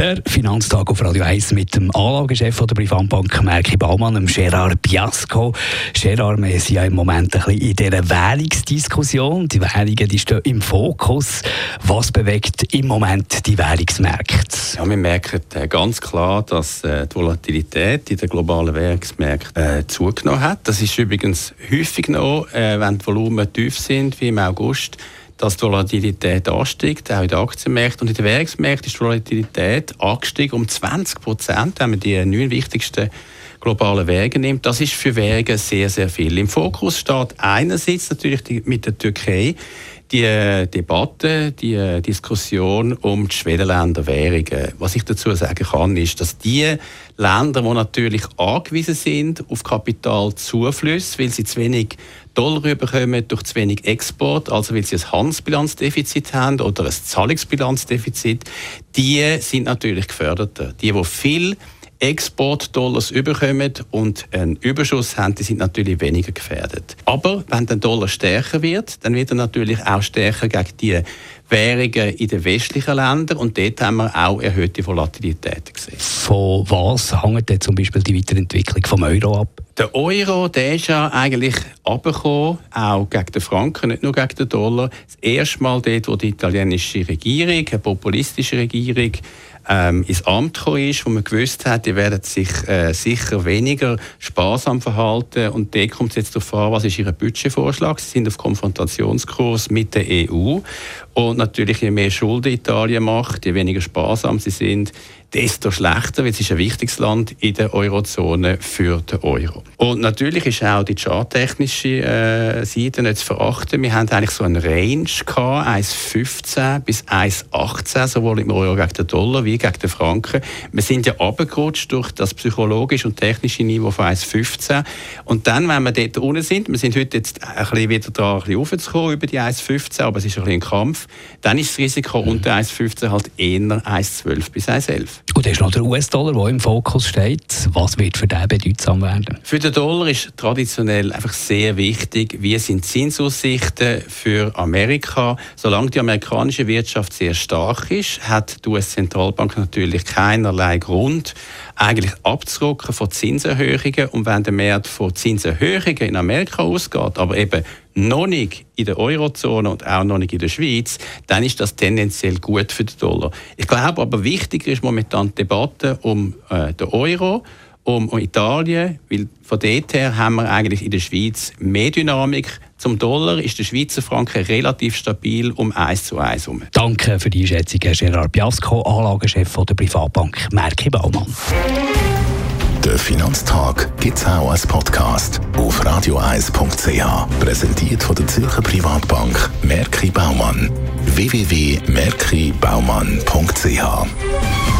der Finanztag auf Radio 1 mit dem Anlagechef der Privatbank Merki Baumann, dem Gerard Biasco. Gerard, wir sind ja im Moment ein bisschen in dieser Währungsdiskussion. Die Währungen die stehen im Fokus. Was bewegt im Moment die Währungsmärkte? Ja, wir merken äh, ganz klar, dass äh, die Volatilität in den globalen Währungsmärkten äh, zugenommen hat. Das ist übrigens häufig noch, wenn die Volumen tief sind, wie im August dass die Volatilität ansteigt, auch in den Aktienmärkten. Und in den Währungsmärkten ist die Volatilität angestiegen um 20 Prozent, wenn man die neun wichtigsten globalen Währungen nimmt. Das ist für Währungen sehr, sehr viel. Im Fokus steht einerseits natürlich die, mit der Türkei die Debatte, die äh, Diskussion um die Schwellenländer Währungen. Was ich dazu sagen kann, ist, dass die Länder, die natürlich angewiesen sind auf Kapitalzuflüsse, weil sie zu wenig Dollar bekommen durch zu wenig Export, also weil sie ein Handelsbilanzdefizit haben oder ein Zahlungsbilanzdefizit, die sind natürlich geförderter. Die, die viel Exportdollars überkommen und einen Überschuss haben, die sind natürlich weniger gefährdet. Aber wenn der Dollar stärker wird, dann wird er natürlich auch stärker gegen die Währungen in den westlichen Ländern und dort haben wir auch erhöhte Volatilität gesehen. Von was hängt denn zum Beispiel die Weiterentwicklung vom Euro ab? Der Euro, der ist ja eigentlich abgekommen, auch gegen den Franken, nicht nur gegen den Dollar. Das erste Mal dort, wo die italienische Regierung, eine populistische Regierung, ähm, ins Amt gekommen ist, wo man gewusst hat, die werden sich äh, sicher weniger sparsam verhalten. Und da kommt es jetzt darauf an, was ist ihr Budgetvorschlag. Sie sind auf Konfrontationskurs mit der EU. Und natürlich, je mehr Schulden Italien macht, je weniger sparsam sie sind, desto schlechter, weil es ist ein wichtiges Land in der Eurozone für den Euro. Und natürlich ist auch die charttechnische äh, Seite nicht zu verachten. Wir haben eigentlich so eine Range gehabt, 1,15 bis 1,18, sowohl im Euro gegen den Dollar wie gegen den Franken. Wir sind ja abgerutscht durch das psychologische und technische Niveau von 1,15. Und dann, wenn wir dort unten sind, wir sind heute jetzt ein bisschen wieder da ein bisschen raufzukommen über die 1,15, aber es ist ein bisschen ein Kampf, dann ist das Risiko mhm. unter 1,15 halt eher 1,12 bis 1,11. Und das ist noch der US-Dollar, der im Fokus steht. Was wird für den bedeutsam werden? Für den Dollar ist traditionell einfach sehr wichtig, wie sind Zinsaussichten für Amerika. Solange die amerikanische Wirtschaft sehr stark ist, hat die US-Zentralbank natürlich keinerlei Grund, eigentlich abzurücken von Zinserhöhungen. Und wenn der Markt von Zinserhöhungen in Amerika ausgeht, aber eben noch nicht in der Eurozone und auch noch nicht in der Schweiz, dann ist das tendenziell gut für den Dollar. Ich glaube aber wichtiger ist momentan die Debatte um äh, den Euro, um, Italien, weil von dort her haben wir eigentlich in der Schweiz mehr Dynamik. Zum Dollar ist der Schweizer Franken relativ stabil um 1 zu 1 herum. Danke für die Einschätzung, Herr Gerard Biasco, Anlagechef der Privatbank Merki Baumann. Der Finanztag gibt es auch als Podcast auf radioeis.ch. Präsentiert von der Zürcher Privatbank Merki Baumann. www.merkibaumann.ch